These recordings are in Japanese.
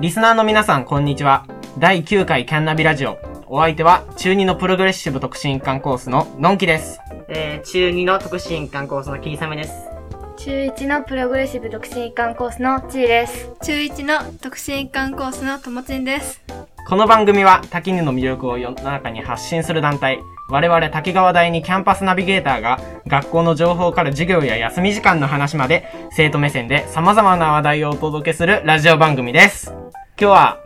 リスナーの皆さん、こんにちは。第9回キャンナビラジオ。お相手は、中2のプログレッシブ特進一貫コースののんきです。えー、中2の特進一貫コースのキリサメです。中1のプログレッシブ独身一貫コースのちーです。中1の特進一貫コースのともちんです。この番組は、滝根の魅力を世の中に発信する団体、我々滝川大にキャンパスナビゲーターが、学校の情報から授業や休み時間の話まで、生徒目線で様々な話題をお届けするラジオ番組です。今日は、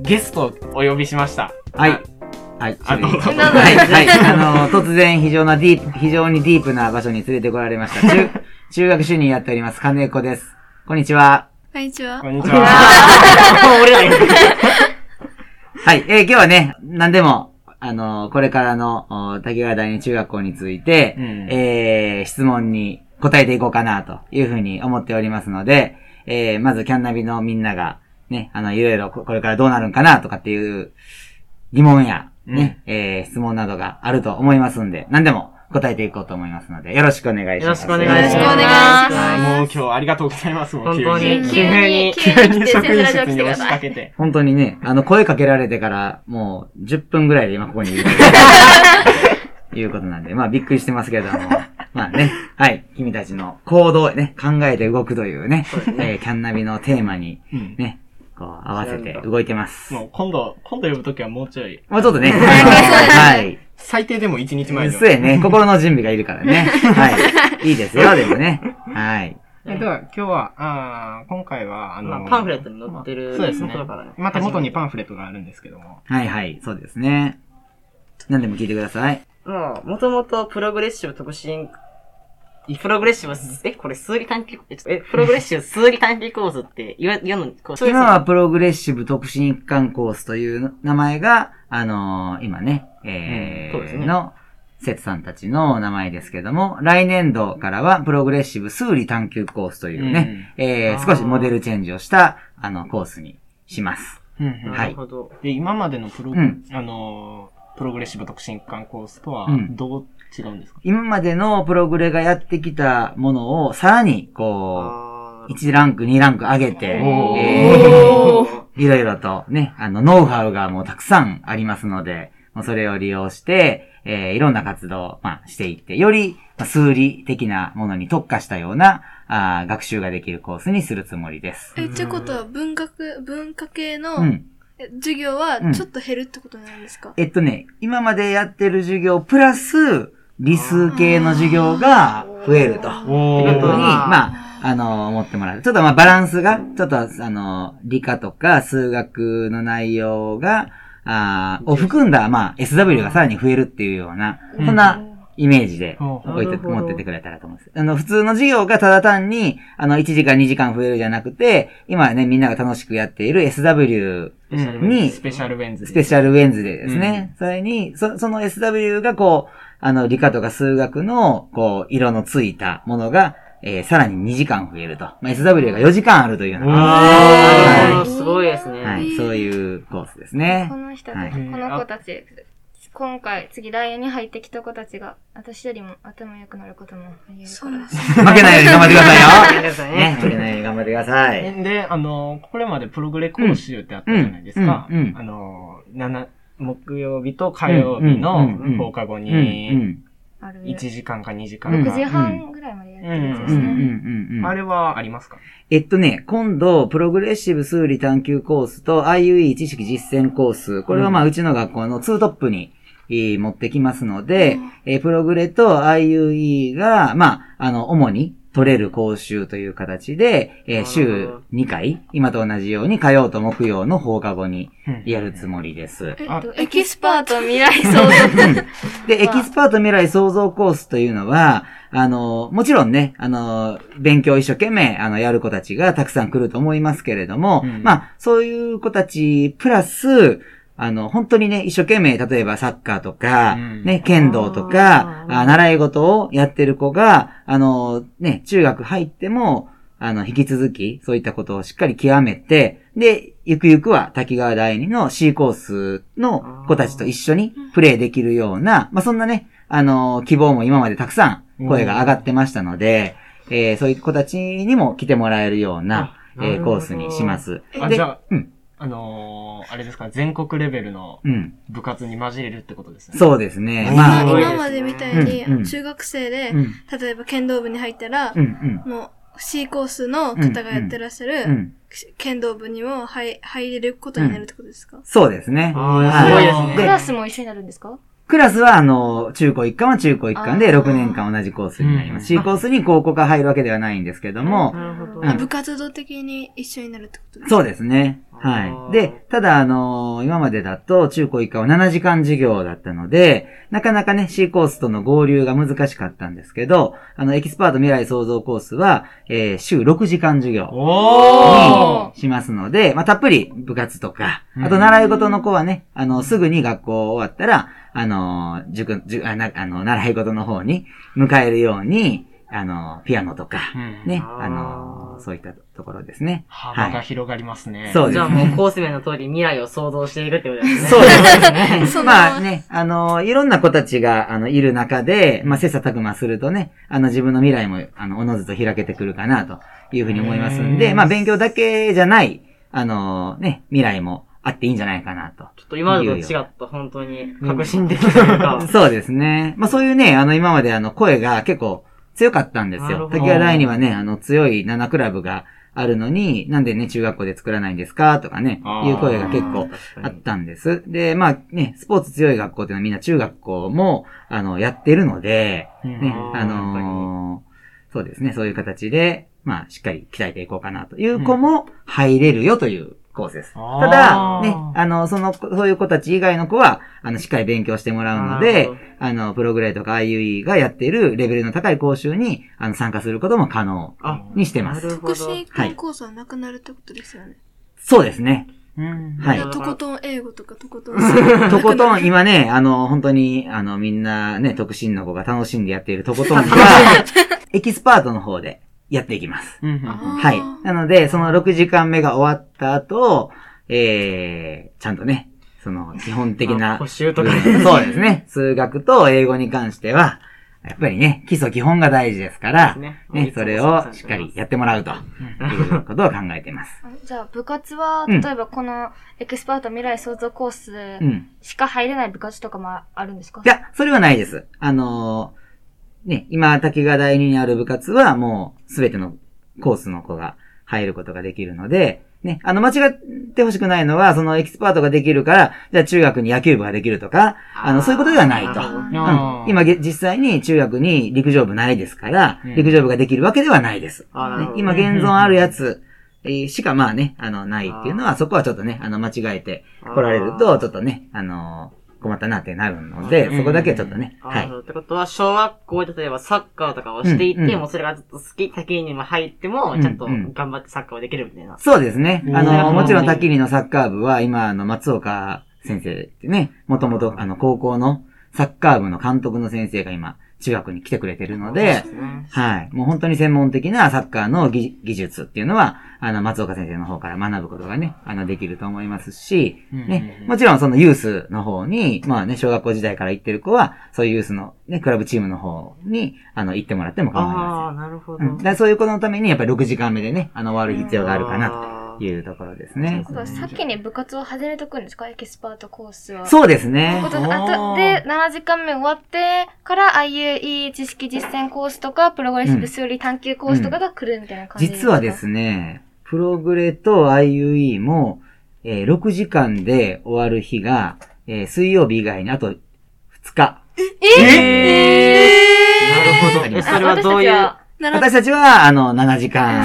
ゲストをお呼びしました。はい。はい。あどうぞはい。はい。あの、突然非常なディープ、非常にディープな場所に連れてこられました。中、中学主任やっております、金子です。こんにちは。こんにちはこ。んにちは。俺 はい。えー今日はね、何でも、あのこれからの、お滝川第二中学校について、うんえー質問に答えていこうかな、というふうに思っておりますので、えーまずキャンナビのみんなが、ね、あの、いろいろここれからどうなるんかな、とかっていう疑問や、ね、えー質問などがあると思いますんで、何でも答えていこうと思いますので、よろしくお願いします。よろしくお願いします。よろしくお願いしますはいもう今日ありがとうございます。もう本当に急急に、急に急に職員室に押し。かけて。本当にね、あの、声かけられてから、もう、10分ぐらいで今ここにいる。いうことなんで、まあ、びっくりしてますけれども。まあね、はい、君たちの行動をね、考えて動くというね、えーキャンナビのテーマに、うんね、こう、合わせて動いてます。もう今度、今度呼ぶときはもうちょい、もうちょっとね、はい。最低でも1日前そうやね、心の準備がいるからね。はい。いいですよ、でもね。はい。えでは、今日は、あー今回は、あのまあ、パンフレットに載ってる。そうですね。また元にパンフレットがあるんですけども。はいはい、そうですね。何でも聞いてください。もう、もともとプログレッシブ特進、プログレッシブ、え、これ数理短期、え、プログレッシブ数理短期コースって言わ、言うの、今はプログレッシブ特進一貫コースという名前が、あのー今ね、えーうんね。の、節さんたちの名前ですけども、来年度からはプログレッシブ数理探求コースというね、えーあー。少しモデルチェンジをした、あの、コースにします。うんうん。なるほど。で、今までのプロ、うん。あのー、プログレッシブ特進一貫コースとはうん、どう違うんですか、今までのプログレがやってきたものを、さらに、こあう、1ランク、2ランク上げて、いろいろとね、あの、ノウハウがもうたくさんありますので、もうそれを利用して、えーいろんな活動を、まあ、していって、より、まあ数理的なものに特化したような、あー学習ができるコースにするつもりです。え、ってことは文学、文化系の、うん。え授業はうん。ちょっと減るってことなんですか、えっとね、今までやってる授業、プラス、理数系の授業が増えると。おってことに、まあ、あの、思ってもらう。ちょっとまあバランスが、ちょっとあの、理科とか数学の内容が、あーを含んだ、まあ、SW がさらに増えるっていうような、うんそんなイメージで置いて、持ってってくれたらと思います。あの、普通の授業がただ単に、あの、1時間2時間増えるじゃなくて、今ね、みんなが楽しくやっている SW うんにスペシャルウェンズ。スペシャルウェンズデーですね。それに、そその SW がこう、あの、理科とか数学の、こう、色のついたものが、えーさらに2時間増えると。まあ、SW が4時間あるというような。あー、はすごいですね。い。はい。そういうコースですねこ。の人たはいち、この子たち、今回、次来年に入ってきた子たちが、私よりも頭良くなることもあり得るから。負けないように頑張ってくださいよ。皆さんねね。負けないように頑張ってください。で、あのー、これまでプログレ講習ってあったじゃないですか。うんうんうんあのー、7、木曜日と火曜日の放課後に、ん。ある。1時間か2時間うんか。6時半ぐらいまでやってるやつですね。あれはありますか？えっとね、今度、プログレッシブ数理探求コースと IUE 知識実践コース。これはまあ、うちの学校のツートップに、えー持ってきますので、えープログレと IUE が、まあ、あの、主に取れる講習という形で、えー週2回、今と同じように火曜と木曜の放課後にやるつもりです。えっあと、エキスパート未来創造。で、エキスパート未来創造コースというのは、あの、もちろんね、あの、勉強一生懸命、あの、やる子たちがたくさん来ると思いますけれども、うんまあ、そういう子たち、プラス、あの、本当にね、一生懸命、例えばサッカーとか、うん。ね、剣道とか、習い事をやってる子が、あの、ね、中学入っても、あの、引き続き、そういったことをしっかり極めて、で、ゆくゆくは滝川第二の C コースの子たちと一緒にプレイできるような、まあ、そんなね、あの、希望も今までたくさん声が上がってましたので、えーそういう子たちにも来てもらえるような、えーコースにします。あ、でじゃあ、うんあのー、あれですか、全国レベルのうん。部活に混じれるってことですね。そうですね。うんまあ、今までみたいに、うんうん中学生で、うん。例えば剣道部に入ったら、うん、うん。もう C コースの方がやってらっしゃる、うん。剣道部にも入入れることになるってことですか、そうですね。すごいですねクラスも一緒になるんですか？クラスは、あの、中高一貫は中高一貫であー6年間同じコースになります。うん C コースに高校が入るわけではないんですけども、なるほど。うん部活動的に一緒になるってことですか？そうですね。あはーい。で、ただ、あの今までだと中高一貫は7時間授業だったので、なかなかね、C コースとの合流が難しかったんですけど、あの、エキスパート未来創造コースは、えー週6時間授業。にしますので、まあ、たっぷり部活とか、うんあと習い事の子はね、あの、すぐに学校終わったら、あの、塾、塾あなあの、習い事の方に迎えるように、あの、ピアノとか、うんね、あの、そういったところですね。幅が広がりますね。そうですじゃあもうコース名の通り未来を想像していくってこと ですね。そうですね。まあね、あの、いろんな子たちが、あの、いる中で、まあ、切磋琢磨するとね、あの、自分の未来も、あの、おのずと開けてくるかな、というふうに思いますんで、うんまあ、勉強だけじゃない、あの、ね、未来もあっていいんじゃないかな、と。ちょっと今までと違った、本当に革新的というか。そうですね。まあ、そういうね、あの、今まであの、声が結構強かったんですよ。なるほど。滝川大にはね、あの、強い7クラブがあるのに、なんでね、中学校で作らないんですかとかねいう声が結構あったんです。で、まあね、スポーツ強い学校っていうのはみんな中学校も、あの、やってるので、うん。ね、あのーそうですね、そういう形で、まあ、しっかり鍛えていこうかなと。いう子も入れるよというコースです。ただ、ね、あの、その、そういう子たち以外の子は、あの、しっかり勉強してもらうのであの、プログレーとか IUE がやっているレベルの高い講習に、あの、参加することも可能あ、にしてます。なるほど。福祉コースはなくなるってことですよね。そうですね。うんはいとことん英語とかとことん。とことん、今ね、あの、本当に、あの、みんなね、特進の子が楽しんでやっているとことんが、エキスパートの方でやっていきます。はい。なので、その6時間目が終わった後、えー、ちゃんとね、その、基本的あな、補習とかねそうですね。数学と英語に関しては、やっぱりね、基礎基本が大事ですから、ねね、それをしっかりやってもらうということを考えています。じゃあ部活は、うん例えばこのエキスパート未来創造コースうん。しか入れない部活とかもあるんですか？いや、それはないです。あのーね、今、滝川第二にある部活はもう、すべてのコースの子が入ることができるので、ね、あの、間違ってほしくないのは、そのエキスパートができるから、じゃあ中学に野球部ができるとか、あの、そういうことではないと。うん。今、げ実際に中学に陸上部ないですから、うん。陸上部ができるわけではないです。ね。今現存あるやつ、えーしかまあね、あの、ないっていうのは、そこはちょっとね、あの、間違えて来られると、ちょっとね、あのー困ったなってなるので、うん。そこだけはちょっとね、あはい。ってことは、小学校で例えばサッカーとかをしていて、もうそれがずっと好き、滝にも入っても、うんちゃんとうん頑張ってサッカーをできるみたいな。そうですね。あの、うんもちろん、滝里のサッカー部は、今、あの、松岡先生ってね、もともと、あの、高校のサッカー部の監督の先生が今、中学に来てくれてるので、はい。もう本当に専門的なサッカーの技技術っていうのは、あの、松岡先生の方から学ぶことがね、あの、できると思いますし、うんね、もちろんそのユースの方に、まあね、小学校時代から行ってる子は、そういうユースのね、クラブチームの方に、あの、行ってもらっても構いまああ、なるほど。せん。うん。だそういう子のために、やっぱり6時間目でね、あの、終わる必要があるかな、というところですね。そう先に部活を始めとくんですか？エキスパートコースは。そうですね。あとで、7時間目終わってから、IUE 知識実践コースとか、プログレッシブ数理探究コースとかが来るみたいな感じ実はですね、プログレと IUE も、えー6時間で終わる日が、えー水曜日以外にあと2日。なるほど。え、それはどういう、なるほど私たちは、あの、7時間。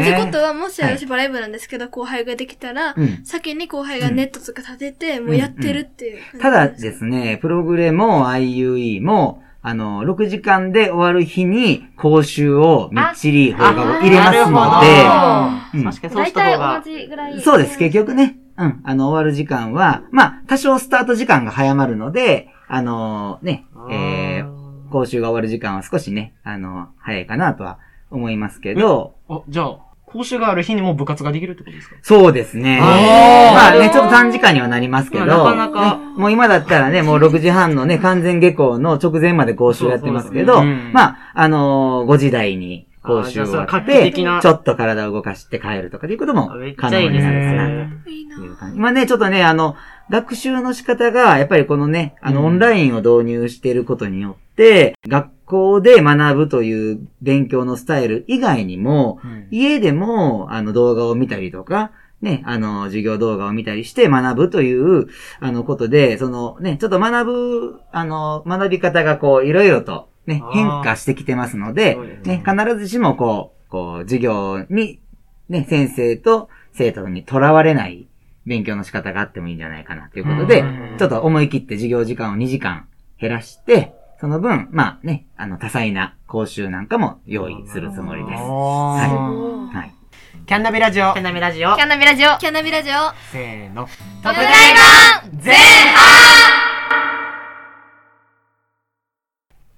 え、ね。ってことは、もしはい私バレー部なんですけど、後輩ができたら、うん。先に後輩がネットとか立てて、もうやってるっていうただですね、プログレも IUE も、あの、6時間で終わる日に講習をみっちり放課後入れますのあで、うん。確かにそう大した方同。じぐらい。そうです、結局ね。うん。あの、終わる時間は、まあ、多少スタート時間が早まるので、あのね、えー、講習が終わる時間は少しね、あの、早いかなとは思いますけど、あ、じゃあ、講習がある日にも部活ができるってことですか？そうですね。まあね、ちょっと短時間にはなりますけど、まあなかなか。ねもう今だったらね、もう6時半のね、完全下校の直前まで講習やってますけど、そうそうそううん。まあ、あのー5時台に講習終わあーじゃあそって、ちょっと体を動かして帰るとかっていうことも可能になるかなという感じ。今ね、ちょっとね、あの、学習の仕方が、やっぱりこのね、あの、うん。オンラインを導入していることによって、学校で学ぶという勉強のスタイル以外にも、うん。家でも、あの、動画を見たりとか、ね、あの、授業動画を見たりして学ぶという、あの、ことで、その、ね、ちょっと学ぶ、あの、学び方がこう、いろいろと、ね変化してきてますのでね。ね、必ずしもこう、こう、授業に、ね、先生と生徒にとらわれない勉強の仕方があってもいいんじゃないかなということでうん、ちょっと思い切って授業時間を2時間減らして、その分、まあね、あの、多彩な講習なんかも用意するつもりです。ははい。い。キャンナビラジオキャ。ナミラジオキ。ャンナビラジオ。キャナビラジオ。せーの。特大版前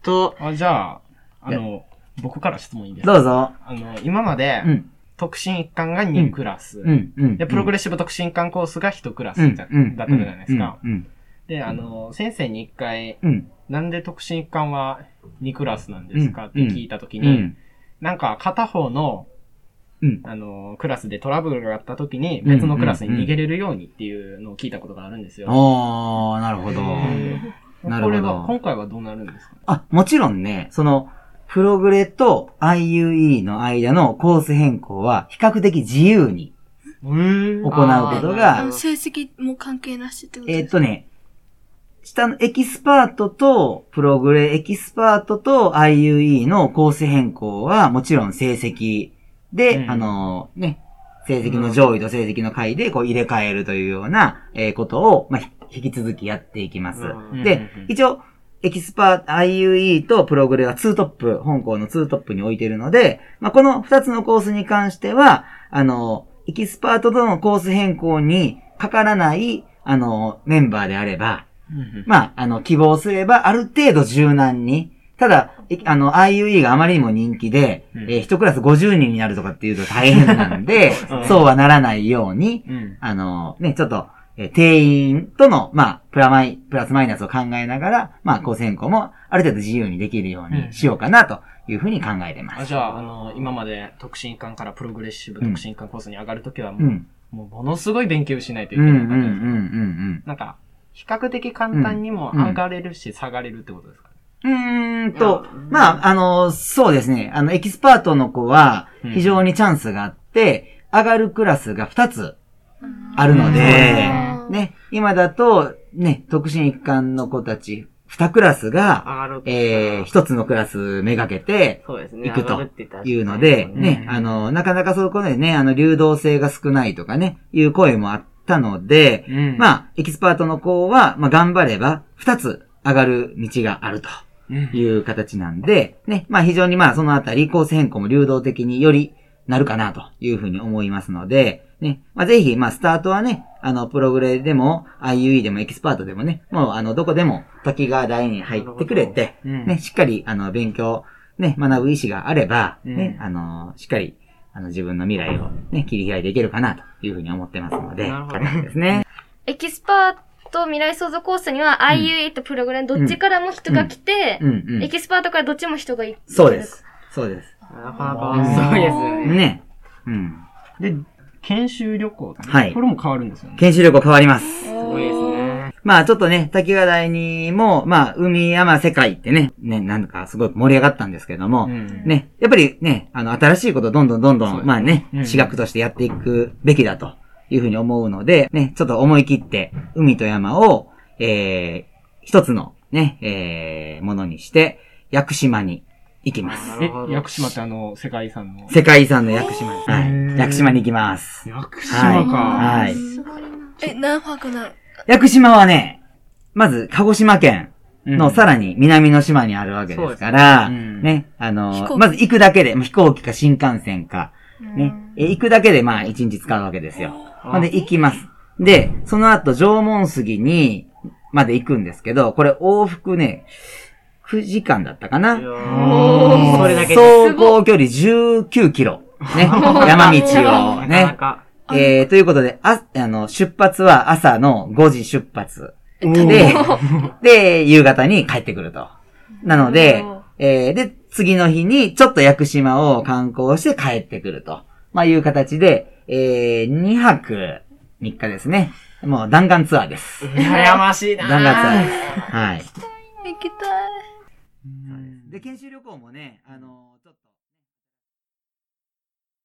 と、あ、じゃあ、あの、僕から質問いいですか？どうぞ。あの、今までう、ん。特進一貫が2クラス。うん。うん。で、プログレッシシブ特進一貫コースが1クラス。だったじゃないですか。うん。で、あの、先生に一回、うん。なんで特進一貫は2クラスなんですか？うんって聞いたときに、うん。なんか片方の、うん。あの、クラスでトラブルがあったときにうん別のクラスに逃げれるようにっていうのを聞いたことがあるんですよ。おー、なるほど。なるほどこれは、今回はどうなるんですか？あ、もちろんね、その、プログレと IUE の間のコース変更は比較的自由にえー行うことあがの、成績も関係なしってことえーっですとね、下のエキスパートと、プログレエキスパートと IUE のコース変更はもちろん成績で、うん。あのね、成績の上位と成績の下位でこう入れ替えるというような、えーことを、まあ、ひ引き続きやっていきます。うん。で一応、エキスパート、IUE とプログレは2トップ、本校の2トップに置いているので、まあ、この2つのコースに関しては、あの、エキスパートとのコース変更にかからない、あの、メンバーであれば、まあ、あの、希望すれば、ある程度柔軟に、ただ、えあの、IUE があまりにも人気で、うん。えー一クラス50人になるとかっていうと大変なんでうん、そうはならないように、うん。あの、ね、ちょっと、えー定員との、まあ、プラマイ、プラスマイナスを考えながら、まあ、コース変更もある程度自由にできるようにしようかな、というふうに考えてまあ、す。じゃあ、あの、今まで特進一貫からプログレッシブ特進一貫コースに上がるときはもう、うん。もうものすごい勉強しないというん、うん、けないうん、うん、なんか、比較的簡単にも上がれるし、下がれるってことですかね。うん。うーんと、まあ、あの、そうですね。あの、エキスパートの子は、非常にチャンスがあって、上がるクラスが2つあるので、うんね、今だと、ね、特進一貫の子たち、2クラスが。えー、1つのクラスめがけて、そうですね。行くというので、うんね、あの、なかなかそこでね、あの、流動性が少ないとかね、いう声もあったので、うん。まあ、エキスパートの子は、まあ、頑張れば、二つ上がる道があるとうん。いう形なんで、ね、まあ、非常にまあ、そのあたり、コース変更も流動的によりなるかなというふうに思いますので、ね、まあ、ぜひ、まあ、スタートはね、あの、プログレでも、IUE でもエキスパートでもね、もう、あの、どこでも、滝川大に入ってくれて、うん。ね、しっかり、あの、勉強、ね、学ぶ意思があれば、うん。ね、あの、しっかり、あの、自分の未来をね、切り開いていけるかな、というふうに思ってますので、なるほどですね。エキスパート未来創造コースには IUE とプログラムどっちからも人が来て、うん、うんエ。キスパートからどっちも人がいそうです。そうです。なかなかすごいですよね。ね。うん。で、研修旅行、はいこれも変わるんですよね。研修旅行変わります。まあちょっとね、滝川台にも、まあ海山世界ってね、ね、なんかすごい盛り上がったんですけども、うんね、やっぱりね、あの、新しいことをどんどんどんどん、まあねう、ん私学としてやっていくべきだというふうに思うので、ね、ちょっと思い切って、海と山を、えー、一つのね、えー、ものにして、屋久島に行きます。え屋久島ってあの、世界遺産の？世界遺産の屋久島に。はへーい。屋久島に行きます。屋久島か。はい。すごいな。え、何泊なの屋久島はね、まず、鹿児島県のさらに南の島にあるわけですから、ねあ飛の、まず行くだけで、まあ飛行機か新幹線か、ね、え行くだけでまあ一日使うわけですよ。ほんで行きます。で、その後縄文杉に、まで行くんですけど、これ往復ね、9時間だったかなそれだけで。走行距離19キロ。ね。山道をなかなね。か。えー、ということで、あ、あの、出発は朝の5時出発。で、で、夕方に帰ってくると。なので、えー、で、次の日にちょっと屋久島を観光して帰ってくると。まあいう形で、えー、2泊3日ですね。もう弾丸ツアーです。羨ましいな弾丸ツアーです。はい。行きたい。で、研修旅行もね、あの、ちょっと。